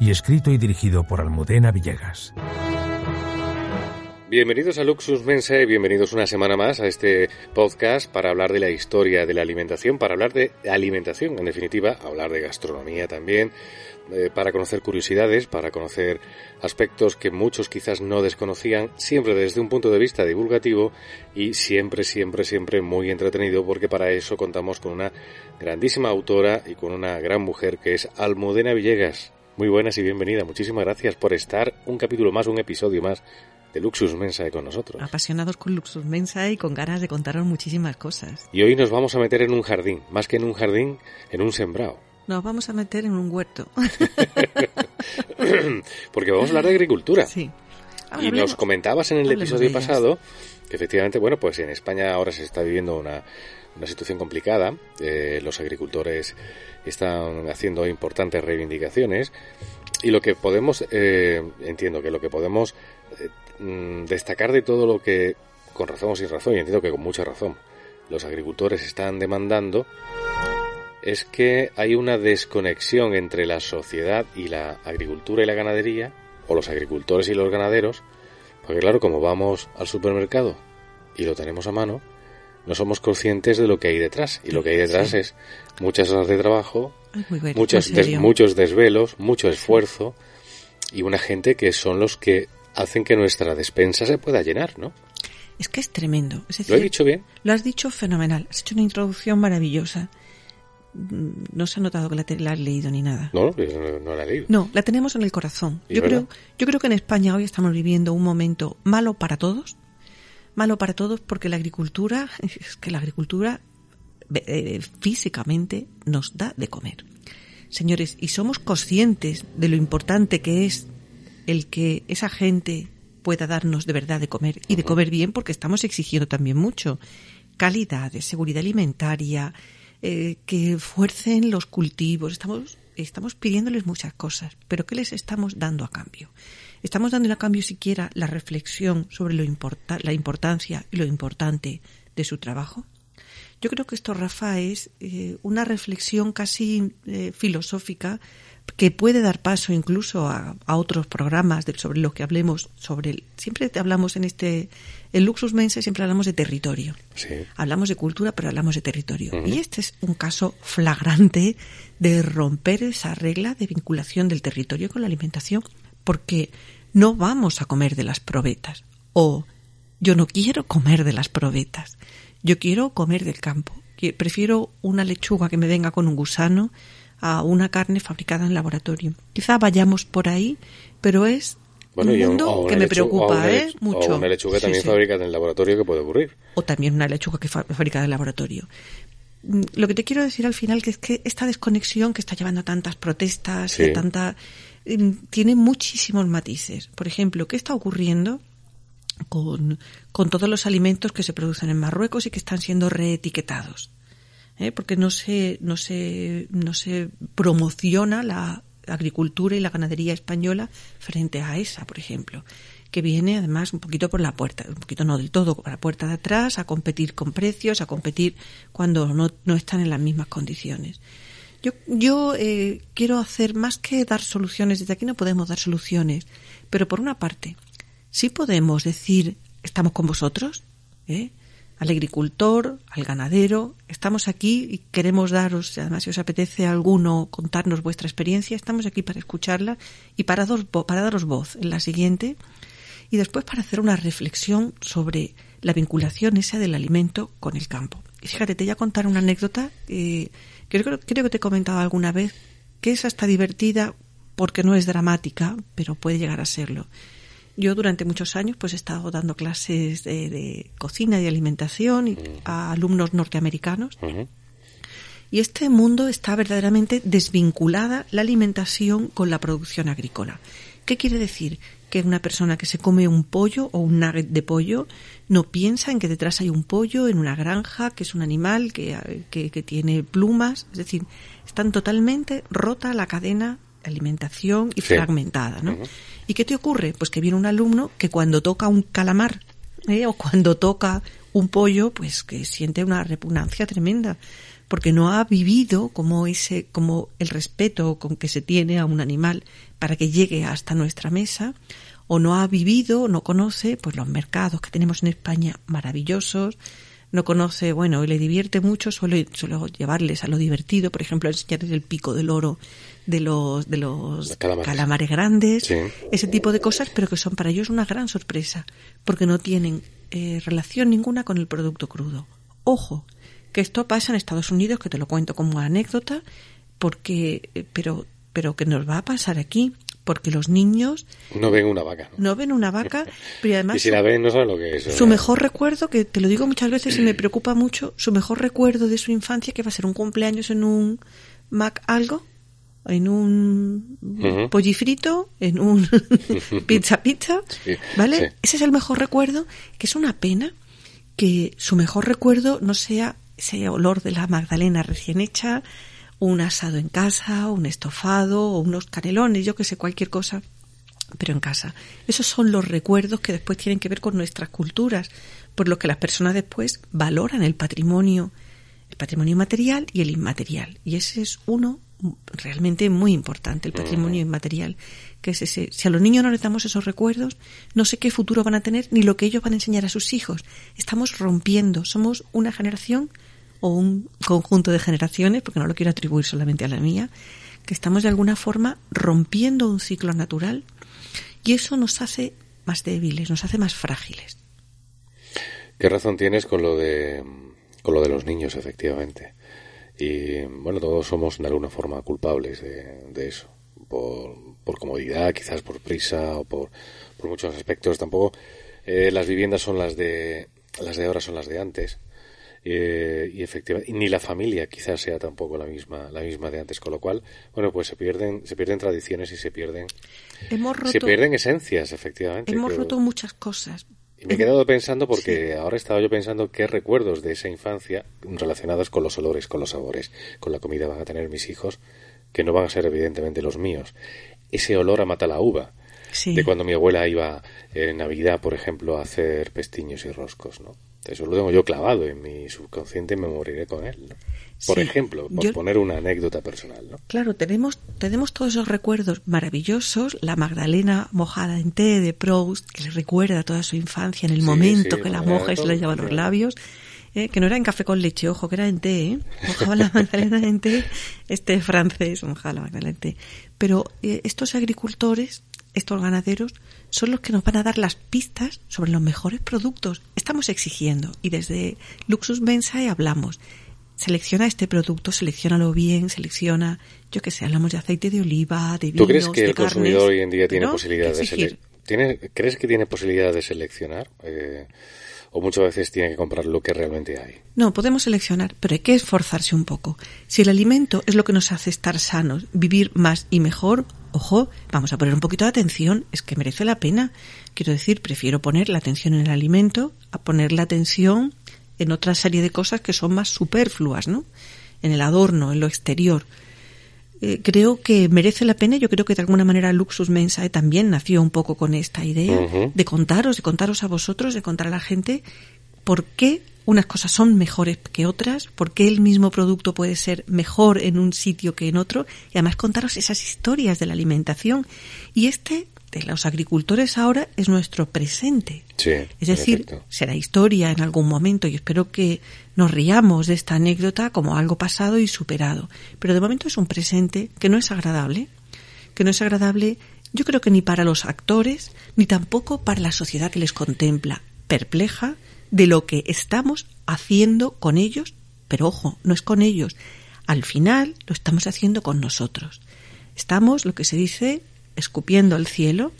y escrito y dirigido por Almudena Villegas. Bienvenidos a Luxus Mensae, bienvenidos una semana más a este podcast para hablar de la historia de la alimentación, para hablar de alimentación, en definitiva, hablar de gastronomía también, eh, para conocer curiosidades, para conocer aspectos que muchos quizás no desconocían, siempre desde un punto de vista divulgativo y siempre, siempre, siempre muy entretenido, porque para eso contamos con una grandísima autora y con una gran mujer que es Almudena Villegas. Muy buenas y bienvenida. Muchísimas gracias por estar un capítulo más, un episodio más de Luxus Mensae con nosotros. Apasionados con Luxus Mensae y con ganas de contaros muchísimas cosas. Y hoy nos vamos a meter en un jardín, más que en un jardín, en un sembrado. Nos vamos a meter en un huerto. Porque vamos a hablar de agricultura. Sí. y nos comentabas en el episodio pasado que efectivamente, bueno, pues en España ahora se está viviendo una, una situación complicada. Eh, los agricultores están haciendo importantes reivindicaciones y lo que podemos, eh, entiendo que lo que podemos eh, mm, destacar de todo lo que, con razón o sin razón, y entiendo que con mucha razón, los agricultores están demandando, es que hay una desconexión entre la sociedad y la agricultura y la ganadería, o los agricultores y los ganaderos, porque claro, como vamos al supermercado y lo tenemos a mano, no somos conscientes de lo que hay detrás. Y lo que hay detrás es muchas horas de trabajo, muchos, muchos desvelos, mucho esfuerzo y una gente que son los que hacen que nuestra despensa se pueda llenar, ¿no? Es que es tremendo. ¿Lo he dicho bien? Lo has dicho fenomenal. Has hecho una introducción maravillosa. Mm, no se ha notado que la, has leído ni nada. No, no, la he leído. No, la tenemos en el corazón. Yo creo, yo creo que en España hoy estamos viviendo un momento malo para todos, malo para todos porque la agricultura, es que la agricultura eh, físicamente nos da de comer. Señores, y somos conscientes de lo importante que es el que esa gente pueda darnos de verdad de comer y de comer bien porque estamos exigiendo también mucho calidad, seguridad alimentaria, eh, que fuercen los cultivos, estamos, estamos pidiéndoles muchas cosas, pero ¿qué les estamos dando a cambio? ¿Estamos dando a cambio siquiera la reflexión sobre lo la importancia y lo importante de su trabajo? Yo creo que esto, Rafa, es eh, una reflexión casi eh, filosófica que puede dar paso incluso a, otros programas sobre lo que hablemos sobre el, siempre hablamos en este el Luxus Mense siempre hablamos de territorio. Hablamos de cultura pero hablamos de territorio. Y este es un caso flagrante de romper esa regla de vinculación del territorio con la alimentación porque no vamos a comer de las probetas o yo no quiero comer de las probetas, yo quiero comer del campo. Prefiero una lechuga que me venga con un gusano a una carne fabricada en laboratorio. Quizá vayamos por ahí, pero es un mundo que me preocupa, ¿eh? Mucho. O una lechuga también fabricada en el laboratorio que puede ocurrir. O también una lechuga que fabricada en laboratorio. Mm, lo que te quiero decir al final que es que esta desconexión que está llevando a tantas protestas y a tanta tiene muchísimos matices. Por ejemplo, ¿qué está ocurriendo con, todos los alimentos que se producen en Marruecos y que están siendo reetiquetados? ¿Eh? Porque no se, no, se, no se promociona la agricultura y la ganadería española frente a esa, por ejemplo, que viene además un poquito por la puerta, un poquito no del todo, por la puerta de atrás, a competir con precios, a competir cuando no, no están en las mismas condiciones. Yo, yo eh, quiero hacer más que dar soluciones, desde aquí no podemos dar soluciones, pero por una parte, sí podemos decir, estamos con vosotros, ¿eh? al agricultor, al ganadero, estamos aquí y queremos daros, además si os apetece alguno contarnos vuestra experiencia, estamos aquí para escucharla y para, para daros voz en la siguiente y después para hacer una reflexión sobre la vinculación esa del alimento con el campo. Y fíjate, te voy a contar una anécdota eh, creo, creo que te he comentado alguna vez, que es hasta divertida porque no es dramática, pero puede llegar a serlo. Yo durante muchos años pues he estado dando clases de, cocina y alimentación a alumnos norteamericanos. Y este mundo está verdaderamente desvinculada la alimentación con la producción agrícola. ¿Qué quiere decir? Que una persona que se come un pollo o un nugget de pollo no piensa en que detrás hay un pollo en una granja, que es un animal que, que, tiene plumas. Es decir, están totalmente rota la cadena de alimentación y fragmentada, ¿no? ¿Y qué te ocurre? Pues que viene un alumno que cuando toca un calamar ¿eh? o cuando toca un pollo, pues que siente una repugnancia tremenda, porque no ha vivido como ese, como el respeto con que se tiene a un animal para que llegue hasta nuestra mesa, o no ha vivido, no conoce, pues los mercados que tenemos en España maravillosos, no conoce, bueno, y le divierte mucho, suelo, suelo llevarles a lo divertido, por ejemplo, enseñarles el pico del oro de los, de los calamares. grandes, ese tipo de cosas, pero que son para ellos una gran sorpresa, porque no tienen eh, relación ninguna con el producto crudo. Ojo, que esto pasa en Estados Unidos, que te lo cuento como anécdota, porque, eh, pero, pero que nos va a pasar aquí porque los niños no ven una vaca no, ven una vaca pero además y si la ven no saben lo que es su mejor recuerdo que te lo digo muchas veces y me preocupa mucho su mejor recuerdo de su infancia que va a ser un cumpleaños en un Mac algo en un pollifrito en un pizza pizza vale ese es el mejor recuerdo que es una pena que su mejor recuerdo no sea ese olor de la magdalena recién hecha un asado en casa, un estofado o unos canelones, yo que sé, cualquier cosa, pero en casa. Esos son los recuerdos que después tienen que ver con nuestras culturas, por lo que las personas después valoran el patrimonio, el patrimonio material y el inmaterial. Y ese es uno realmente muy importante, el patrimonio inmaterial, que es ese. Si a los niños no les damos esos recuerdos, no sé qué futuro van a tener ni lo que ellos van a enseñar a sus hijos. Estamos rompiendo, somos una generación o un conjunto de generaciones, porque no lo quiero atribuir solamente a la mía, que estamos de alguna forma rompiendo un ciclo natural y eso nos hace más débiles, nos hace más frágiles. ¿Qué razón tienes con lo de con lo de los niños, efectivamente? Y bueno, todos somos de alguna forma culpables de, eso, por, por, comodidad, quizás por prisa o por, por muchos aspectos. Tampoco eh, las viviendas son las de las de ahora son las de antes. Eh, y efectivamente ni la familia quizás sea tampoco la misma la misma de antes. Con lo cual bueno pues se pierden se pierden tradiciones y se pierden se pierden esencias efectivamente hemos roto muchas cosas me he quedado pensando porque ahora estaba yo pensando qué recuerdos de esa infancia relacionados con los olores con los sabores con la comida van a tener mis hijos que no van a ser evidentemente los míos. Ese olor a mata la uva de cuando mi abuela iba en Navidad, por ejemplo, a hacer pestiños y roscos, ¿no? Eso lo tengo yo clavado en mi subconsciente y me moriré con él. Por ejemplo, por poner una anécdota personal. ¿no? Claro, tenemos, tenemos todos esos recuerdos maravillosos. La Magdalena mojada en té de Proust, que le recuerda toda su infancia en el momento que la moja y se la lleva a los labios. Eh, que no era en café con leche, ojo, que era en té, ¿eh? Mojaba la magdalena en té, este francés mojaba la magdalena en té. Pero eh, estos agricultores estos ganaderos son los que nos van a dar las pistas sobre los mejores productos. Estamos exigiendo y desde Luxus Bensae hablamos. Selecciona este producto, seleccionalo bien, selecciona, yo que sé, hablamos de aceite de oliva, de vinos, ¿Tú crees que el consumidor hoy en día tiene posibilidad de seleccionar? ¿Crees que tiene posibilidad de seleccionar? Eh, o muchas veces tiene que comprar lo que realmente hay. No, podemos seleccionar, pero hay que esforzarse un poco. Si el alimento es lo que nos hace estar sanos, vivir más y mejor, ojo, vamos a poner un poquito de atención, es que merece la pena. Quiero decir, prefiero poner la atención en el alimento a poner la atención en otra serie de cosas que son más superfluas, ¿no? En el adorno, en lo exterior. Eh, creo que merece la pena. Yo creo que de alguna manera Luxus Mensae también nació un poco con esta idea de contaros, de contaros a vosotros, de contar a la gente por qué unas cosas son mejores que otras, por qué el mismo producto puede ser mejor en un sitio que en otro, y además contaros esas historias de la alimentación. Y este de los agricultores ahora es nuestro presente. es decir, será historia en algún momento y espero que nos riamos de esta anécdota como algo pasado y superado. Pero de momento es un presente que no es agradable, que no es agradable yo creo que ni para los actores, ni tampoco para la sociedad que les contempla, perpleja de lo que estamos haciendo con ellos, pero ojo, no es con ellos. Al final lo estamos haciendo con nosotros. Estamos, lo que se dice, escupiendo el cielo,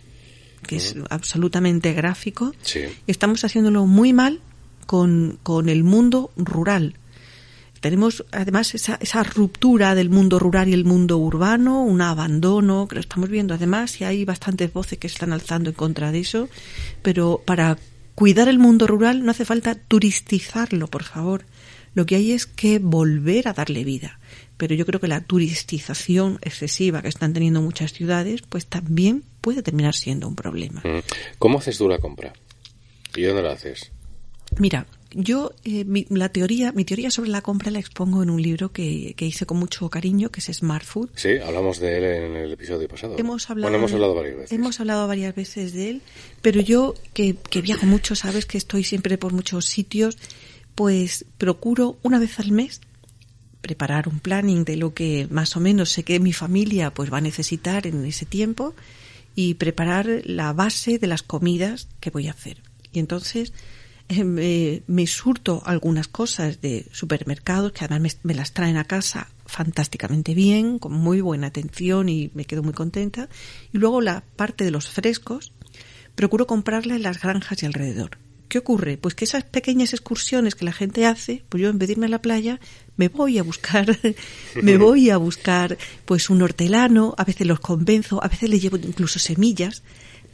que es absolutamente gráfico, y estamos haciéndolo muy mal con, con el mundo rural, tenemos además esa, esa ruptura del mundo rural y el mundo urbano, un abandono, que lo estamos viendo además, y hay bastantes voces que se están alzando en contra de eso, pero para cuidar el mundo rural no hace falta turistizarlo, por favor. Lo que hay es que volver a darle vida. Pero yo creo que la turistización excesiva que están teniendo muchas ciudades, pues también puede terminar siendo un problema. Mm. ¿Cómo haces tú la compra? ¿Y dónde la haces? Mira, yo eh, mi, la teoría, mi teoría sobre la compra la expongo en un libro que, que, hice con mucho cariño, que es Smart Food. Sí, hablamos de él en el episodio pasado. Hemos hablado, hemos hablado varias veces. Hemos hablado varias veces de él, pero yo que, que viajo mucho, sabes que estoy siempre por muchos sitios, pues procuro una vez al mes preparar un planning de lo que más o menos sé que mi familia pues va a necesitar en ese tiempo y preparar la base de las comidas que voy a hacer. Y entonces eh, me, surto algunas cosas de supermercados que además me, las traen a casa fantásticamente bien, con muy buena atención y me quedo muy contenta. Y luego la parte de los frescos, procuro comprarla en las granjas y alrededor. ¿Qué ocurre? Pues que esas pequeñas excursiones que la gente hace, pues yo en vez de a la playa, me voy a buscar, me voy a buscar pues un hortelano, a veces los convenzo, a veces le llevo incluso semillas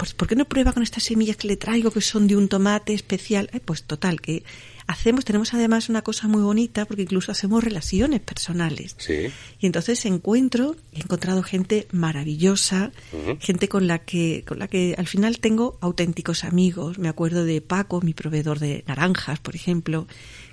pues ¿por qué no prueba con estas semillas que le traigo que son de un tomate especial? pues total, que hacemos, tenemos además una cosa muy bonita porque incluso hacemos relaciones personales. Sí. Y entonces encuentro, he encontrado gente maravillosa, gente con la que, con la que al final tengo auténticos amigos. Me acuerdo de Paco, mi proveedor de naranjas, por ejemplo,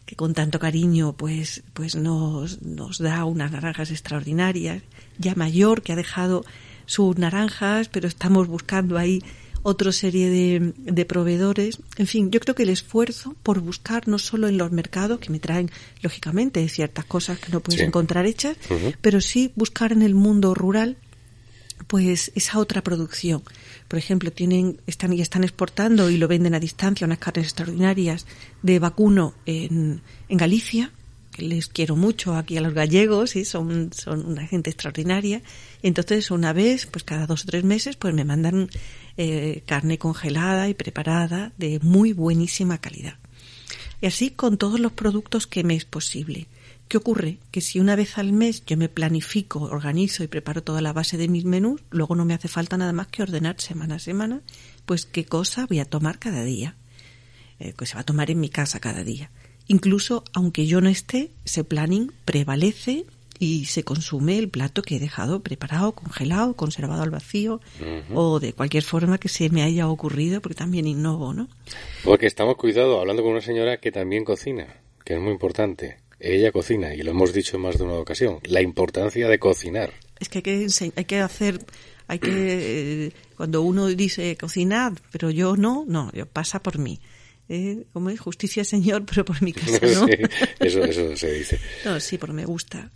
que con tanto cariño pues, pues nos, nos da unas naranjas extraordinarias, ya mayor, que ha dejado sus naranjas, pero estamos buscando ahí otra serie de, de, proveedores. En fin, yo creo que el esfuerzo por buscar no solo en los mercados, que me traen lógicamente ciertas cosas que no puedes encontrar hechas, pero sí buscar en el mundo rural pues esa otra producción. Por ejemplo, tienen, están y están exportando y lo venden a distancia unas carnes extraordinarias de vacuno en, en Galicia, les quiero mucho aquí a los gallegos, y son, son una gente extraordinaria. Entonces, una vez, pues cada dos o tres meses, pues me mandan eh, carne congelada y preparada de muy buenísima calidad. Y así con todos los productos que me es posible. ¿Qué ocurre? Que si una vez al mes yo me planifico, organizo y preparo toda la base de mis menús, luego no me hace falta nada más que ordenar semana a semana, pues qué cosa voy a tomar cada día, eh, que se va a tomar en mi casa cada día. Incluso aunque yo no esté, ese planning prevalece y se consume el plato que he dejado preparado, congelado, conservado al vacío o de cualquier forma que se me haya ocurrido, porque también innovo, ¿no? Porque estamos cuidado hablando con una señora que también cocina, que es muy importante. Ella cocina y lo hemos dicho en más de una ocasión, la importancia de cocinar. Es que hay que, hay que hacer, hay que, eh, cuando uno dice cocinar, pero yo no, no, pasa por mí eh, como es justicia señor, pero por mi casa, ¿no? eso, eso se dice. No, sí, porque me gusta.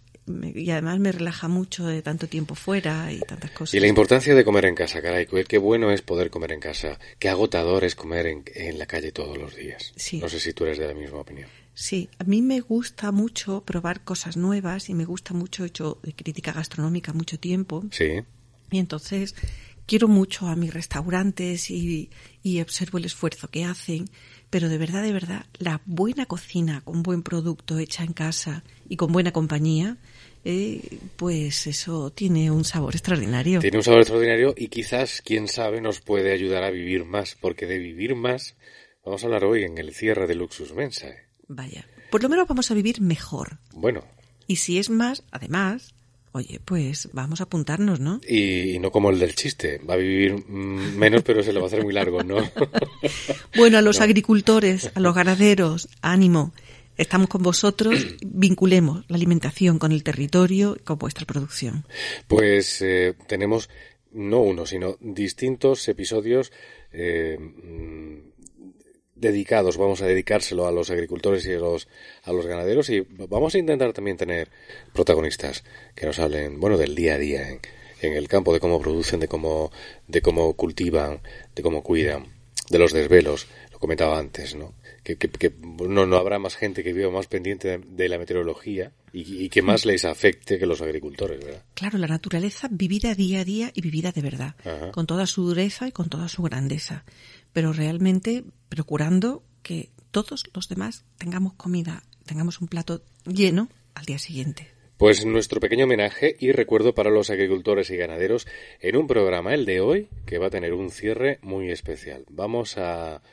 y además me relaja mucho de tanto tiempo fuera y tantas cosas. Y la importancia de comer en casa, caray, qué bueno es poder comer en casa, qué agotador es comer en, en la calle todos los días. Sí. No sé si tú eres de la misma opinión. Sí, a mí me gusta mucho probar cosas nuevas y me gusta mucho, he hecho crítica gastronómica mucho tiempo. Sí. Y entonces quiero mucho a mis restaurantes y, y observo el esfuerzo que hacen pero de verdad, de verdad, la buena cocina con buen producto hecha en casa y con buena compañía, eh, pues eso tiene un sabor extraordinario. Tiene un sabor extraordinario y quizás, quién sabe, nos puede ayudar a vivir más, porque de vivir más vamos a hablar hoy en el cierre de Luxus Mensa. Vaya, por lo menos vamos a vivir mejor. Bueno. Y si es más, además, Oye, pues vamos a apuntarnos, ¿no? Y, no como el del chiste, va a vivir mm, menos, pero se le va a hacer muy largo, ¿no? bueno, a los agricultores, a los ganaderos, ánimo. estamos con vosotros, vinculemos la alimentación con el territorio, con vuestra producción. Pues eh, tenemos no uno, sino distintos episodios eh, mm, dedicados, vamos a dedicárselo a los agricultores y a los, a los ganaderos y vamos a intentar también tener protagonistas que nos hablen, bueno, del día a día en, en el campo, de cómo producen, de cómo, de cómo cultivan, de cómo cuidan, de los desvelos, lo comentaba antes, ¿no? Que, que, no, no habrá más gente que viva más pendiente de, la meteorología y, que más les afecte que los agricultores, ¿verdad? Claro, la naturaleza vivida día a día y vivida de verdad, con toda su dureza y con toda su grandeza, pero realmente procurando que todos los demás tengamos comida, tengamos un plato lleno al día siguiente. Pues nuestro pequeño homenaje y recuerdo para los agricultores y ganaderos en un programa, el de hoy, que va a tener un cierre muy especial. Vamos a...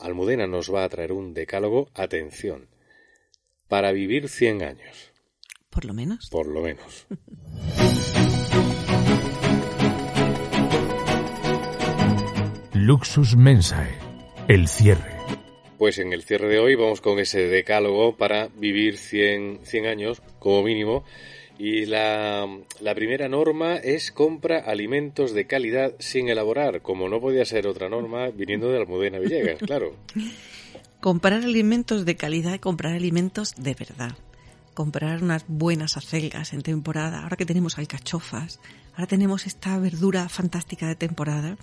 Almudena nos va a traer un decálogo, atención, para vivir 100 años. Por lo menos. Por lo menos. Luxus Mensae, el cierre. Pues en el cierre de hoy vamos con ese decálogo para vivir 100, 100 años como mínimo. Y la, la, primera norma es compra alimentos de calidad sin elaborar, como no podía ser otra norma viniendo de Almudena Villegas, claro. comprar alimentos de calidad y comprar alimentos de verdad. Comprar unas buenas acelgas en temporada, ahora que tenemos alcachofas, ahora tenemos esta verdura fantástica de temporada,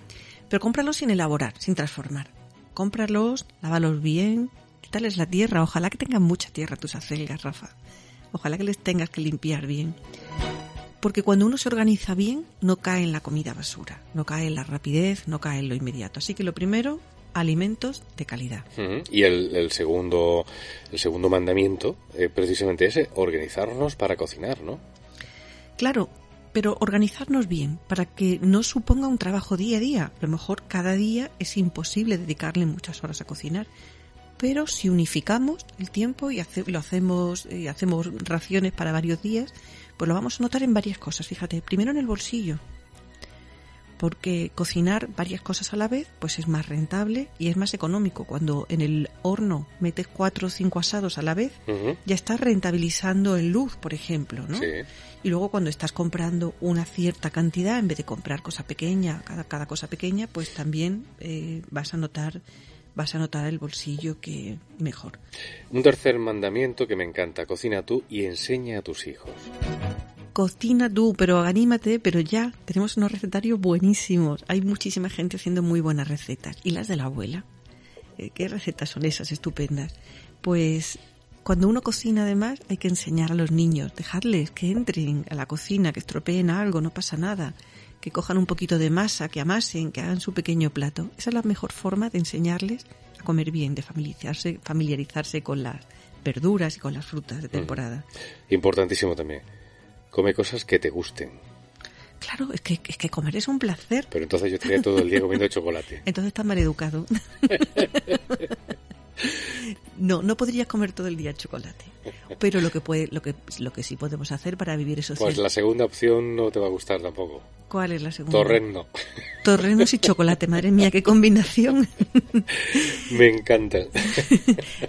pero cómpralos sin elaborar, sin transformar cómpralos, lávalos bien, quítales la tierra. Ojalá que tengan mucha tierra tus acelgas, Rafa. Ojalá que les tengas que limpiar bien. Porque cuando uno se organiza bien, no cae en la comida basura, no cae en la rapidez, no cae en lo inmediato. Así que lo primero, alimentos de calidad. Y el, segundo, el segundo mandamiento, eh, precisamente ese, organizarnos para cocinar, ¿no? Claro, pero organizarnos bien para que no suponga un trabajo día a día. A lo mejor cada día es imposible dedicarle muchas horas a cocinar, pero si unificamos el tiempo y lo hacemos, y hacemos raciones para varios días, pues lo vamos a notar en varias cosas. Fíjate, primero en el bolsillo porque cocinar varias cosas a la vez pues es más rentable y es más económico. Cuando en el horno metes cuatro o cinco asados a la vez, ya estás rentabilizando en luz, por ejemplo, ¿no? Y luego cuando estás comprando una cierta cantidad, en vez de comprar cosa pequeña, cada, cada cosa pequeña, pues también eh, vas a notar vas a notar el bolsillo que mejor. Un tercer mandamiento que me encanta, cocina tú y enseña a tus hijos cocina tú, pero anímate, pero ya tenemos unos recetarios buenísimos. Hay muchísima gente haciendo muy buenas recetas. ¿Y las de la abuela? Eh, ¿Qué recetas son esas estupendas? Pues cuando uno cocina además hay que enseñar a los niños, dejarles que entren a la cocina, que estropeen algo, no pasa nada, que cojan un poquito de masa, que amasen, que hagan su pequeño plato. Esa es la mejor forma de enseñarles a comer bien, de familiarizarse, familiarizarse con las verduras y con las frutas de temporada. Importantísimo también come cosas que te gusten. Claro, es que, es que comer es un placer. Pero entonces yo estaría todo el día comiendo chocolate. Entonces estás mal educado. no, no podrías comer todo el día chocolate. Pero lo que puede, lo que, lo que sí podemos hacer para vivir eso. Pues la segunda opción no te va a gustar tampoco. ¿Cuál es la segunda? Torreno. Torrenos y chocolate, madre mía, qué combinación. me encanta.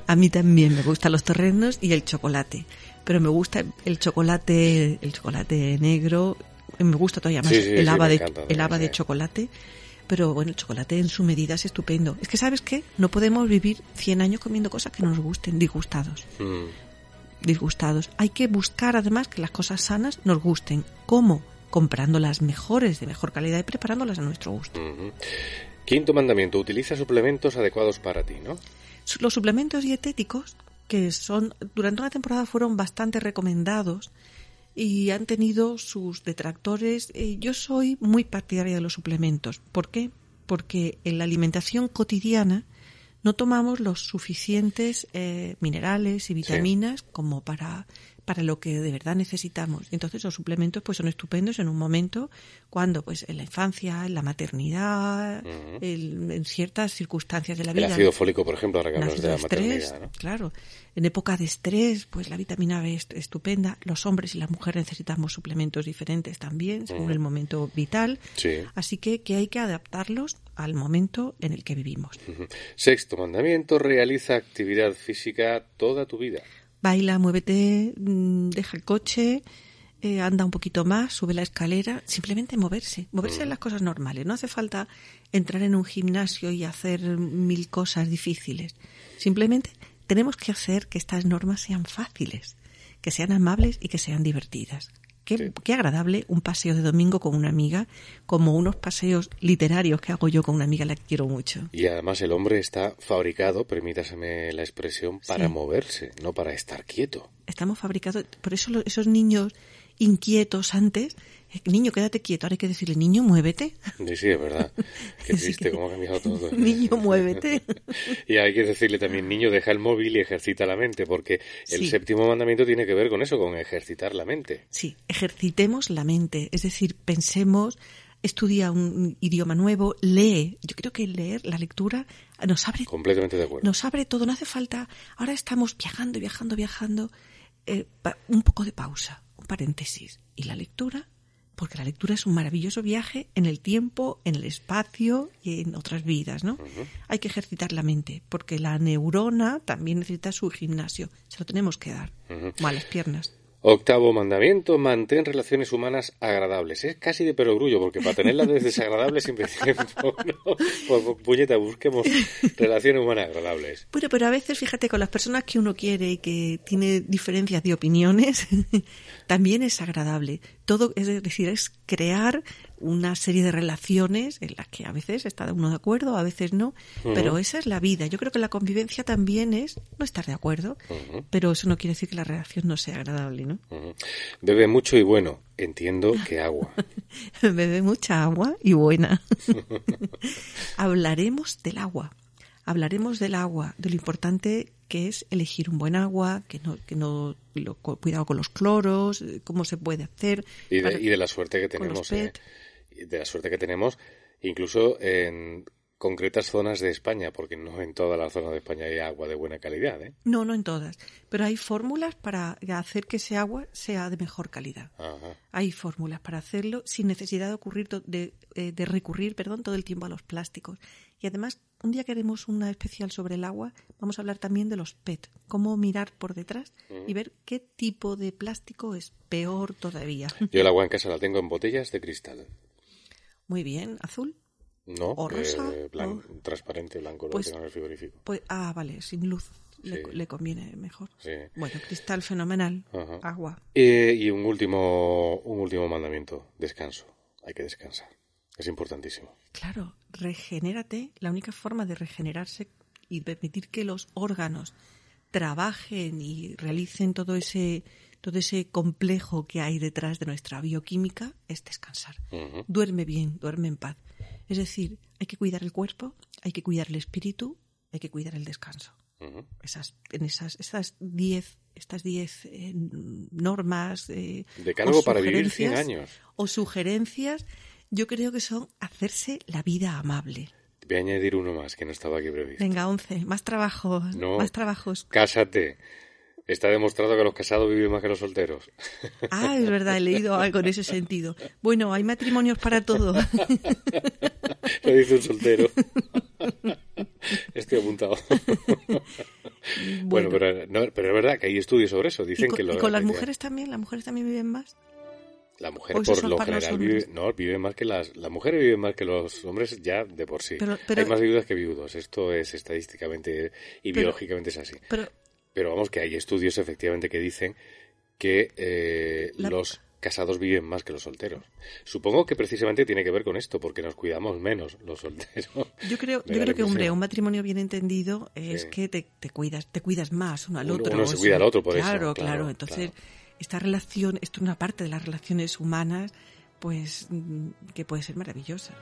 a mí también me gustan los torrenos y el chocolate pero me gusta el chocolate, el chocolate negro, me gusta todavía más el haba de, el haba de chocolate, pero bueno, el chocolate en su medida es estupendo. Es que sabes qué, no podemos vivir 100 años comiendo cosas que nos gusten, disgustados. Mm. Disgustados. Hay que buscar además que las cosas sanas nos gusten. ¿Cómo? Comprando las mejores, de mejor calidad y preparándolas a nuestro gusto. Quinto mandamiento, utiliza suplementos adecuados para ti, ¿no? Los suplementos dietéticos que son durante una temporada fueron bastante recomendados y han tenido sus detractores. Eh, yo soy muy partidaria de los suplementos. ¿Por qué? Porque en la alimentación cotidiana no tomamos los suficientes eh, minerales y vitaminas como para para lo que de verdad necesitamos. Entonces los suplementos pues son estupendos en un momento cuando pues en la infancia, en la maternidad, en ciertas circunstancias de la vida. El ácido fólico, por ejemplo, ahora que de la maternidad, Claro, en época de estrés, pues la vitamina B es estupenda. Los hombres y las mujeres necesitamos suplementos diferentes también según el momento vital. Así que que hay que adaptarlos al momento en el que vivimos. Sexto mandamiento, realiza actividad física toda tu vida. Baila, muévete, mm, deja el coche, eh, anda un poquito más, sube la escalera, simplemente moverse, moverse en las cosas normales. No hace falta entrar en un gimnasio y hacer mil cosas difíciles. Simplemente tenemos que hacer que estas normas sean fáciles, que sean amables y que sean divertidas. Qué, qué, agradable un paseo de domingo con una amiga, como unos paseos literarios que hago yo con una amiga la que quiero mucho. Y además el hombre está fabricado, permítaseme la expresión, para moverse, no para estar quieto. Estamos fabricados, por eso esos niños inquietos antes. Eh, niño, quédate quieto. Ahora hay que decirle, niño, muévete. Sí, sí, es verdad. Qué triste, cómo ha cambiado todo. niño, muévete. y hay que decirle también, niño, deja el móvil y ejercita la mente, porque el séptimo mandamiento tiene que ver con eso, con ejercitar la mente. Sí, ejercitemos la mente. Es decir, pensemos, estudia un idioma nuevo, lee. Yo creo que leer, la lectura, nos abre. Completamente de acuerdo. Nos abre todo, no hace falta. Ahora estamos viajando, viajando, viajando. Eh, un poco de pausa paréntesis. ¿Y la lectura? Porque la lectura es un maravilloso viaje en el tiempo, en el espacio y en otras vidas, ¿no? Hay que ejercitar la mente, porque la neurona también necesita su gimnasio. Se lo tenemos que dar. Malas piernas. Octavo mandamiento, mantén relaciones humanas agradables. Es casi de perogrullo, porque para tenerlas desagradables siempre tiempo. Pues, pues, puñeta, busquemos relaciones humanas agradables. Bueno, pero a veces, fíjate, con las personas que uno quiere y que tiene diferencias de opiniones, también es agradable. Todo, es decir, es crear una serie de relaciones en las que a veces está uno de acuerdo, a veces no, pero esa es la vida. Yo creo que la convivencia también es no estar de acuerdo, pero eso no quiere decir que la relación no sea agradable, ¿no? Bebe mucho y bueno, entiendo que agua. Bebe mucha agua y buena. Hablaremos del agua. Hablaremos del agua, de lo importante que es elegir un buen agua, que no, que no lo, cuidado con los cloros, cómo se puede hacer. Y de, y de la suerte que tenemos de la suerte que tenemos, incluso en concretas zonas de España, porque no en toda la zona de España hay agua de buena calidad. ¿eh? No, no en todas, pero hay fórmulas para hacer que ese agua sea de mejor calidad. Hay fórmulas para hacerlo sin necesidad de, ocurrir de, eh, de, recurrir perdón, todo el tiempo a los plásticos. Y además, un día que haremos una especial sobre el agua, vamos a hablar también de los PET, cómo mirar por detrás y ver qué tipo de plástico es peor todavía. Yo el agua en casa la tengo en botellas de cristal. Muy bien, azul. No, o rosa, eh, transparente, blanco, pues, lo tengo en el frigorífico. Pues, ah, vale, sin luz. Le, conviene mejor. Bueno, cristal fenomenal, agua. y un último, un último mandamiento, descanso. Hay que descansar. Es importantísimo. Claro, regenérate. La única forma de regenerarse y permitir que los órganos trabajen y realicen todo ese todo ese complejo que hay detrás de nuestra bioquímica es descansar. Duerme bien, duerme en paz. Es decir, hay que cuidar el cuerpo, hay que cuidar el espíritu, hay que cuidar el descanso. Esas, en esas, esas diez, estas diez eh, normas. Eh, de algo para vivir 100 años. O sugerencias, yo creo que son hacerse la vida amable. Voy a añadir uno más que no estaba aquí previsto. Venga, once. Más trabajo. más trabajos. Cásate. Está demostrado que los casados viven más que los solteros. Ah, es verdad, he leído algo en ese sentido. Bueno, hay matrimonios para todo. Lo dice un soltero. Estoy apuntado. Bueno, pero, pero, es verdad que hay estudios sobre eso. Dicen con, que ¿y con las mujeres también? ¿Las mujeres también viven más? La mujer por lo general vive, no, vive más que las, las mujeres viven más que los hombres ya de por sí. Hay más viudas que viudos. Esto es estadísticamente y biológicamente es así. Pero vamos, que hay estudios efectivamente que dicen que eh, los casados viven más que los solteros. Supongo que precisamente tiene que ver con esto, porque nos cuidamos menos los solteros. Yo creo, yo creo que, hombre, un matrimonio bien entendido es que te, cuidas, te cuidas más uno al otro. Uno se cuida al otro por eso. Claro, claro. Entonces, esta relación, esto es una parte de las relaciones humanas, pues mm, que puede ser maravillosa.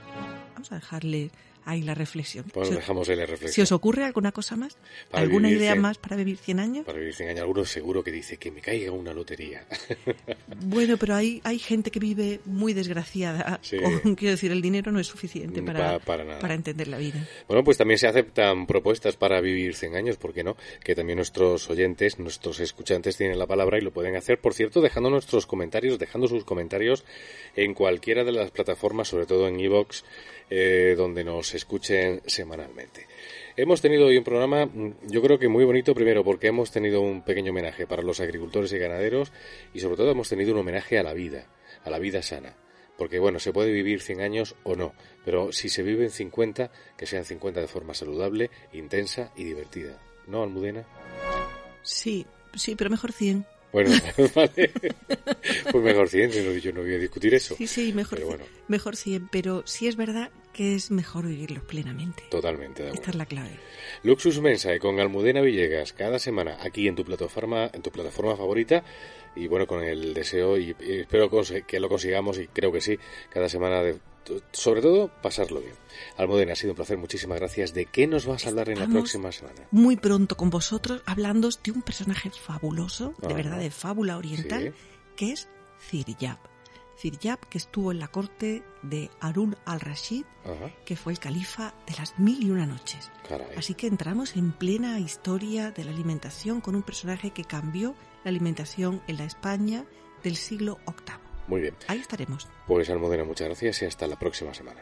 Vamos a dejarle ahí la reflexión. Pues si, dejamos ahí la reflexión. ¿Si os ocurre alguna cosa más? ¿Alguna idea más para vivir 100 años? Para vivir 100 años. Alguno seguro que dice que me caiga una lotería. bueno, pero hay, hay gente que vive muy desgraciada. quiero decir, el dinero no es suficiente para, para, entender la vida. Bueno, pues también se aceptan propuestas para vivir 100 años, ¿por qué no? Que también nuestros oyentes, nuestros escuchantes tienen la palabra y lo pueden hacer. Por cierto, dejando nuestros comentarios, dejando sus comentarios en cualquiera de las plataformas, sobre todo en iVoox, eh, donde nos escuchen semanalmente. Hemos tenido hoy un programa, mm, yo creo que muy bonito, primero porque hemos tenido un pequeño homenaje para los agricultores y ganaderos y sobre todo hemos tenido un homenaje a la vida, a la vida sana. Porque bueno, se puede vivir 100 años o no, pero si se viven 50, que sean 50 de forma saludable, intensa y divertida. ¿No, Almudena? Sí, sí, pero mejor 100. Bueno, vale. pues mejor 100, yo no voy a discutir eso. Sí, sí, mejor, mejor 100, pero sí es verdad que es mejor vivirlos plenamente. Totalmente, de acuerdo. Esta es la clave. Luxus Mensae con Almudena Villegas cada semana aquí en tu plataforma, en tu plataforma favorita y bueno, con el deseo y, espero que lo consigamos y creo que sí, cada semana de sobre todo pasarlo bien. Almudena, ha sido un placer, muchísimas gracias. ¿De qué nos vas a hablar en la próxima semana? Muy pronto con vosotros, hablando de un personaje fabuloso, de verdad de fábula oriental, que es Ziryab. Ziryab, que estuvo en la corte de Harun al-Rashid, que fue el califa de las mil y una noches. Así que entramos en plena historia de la alimentación con un personaje que cambió la alimentación en la España del siglo VIII. Muy bien. Ahí estaremos. Pues Almudena, muchas gracias y hasta la próxima semana.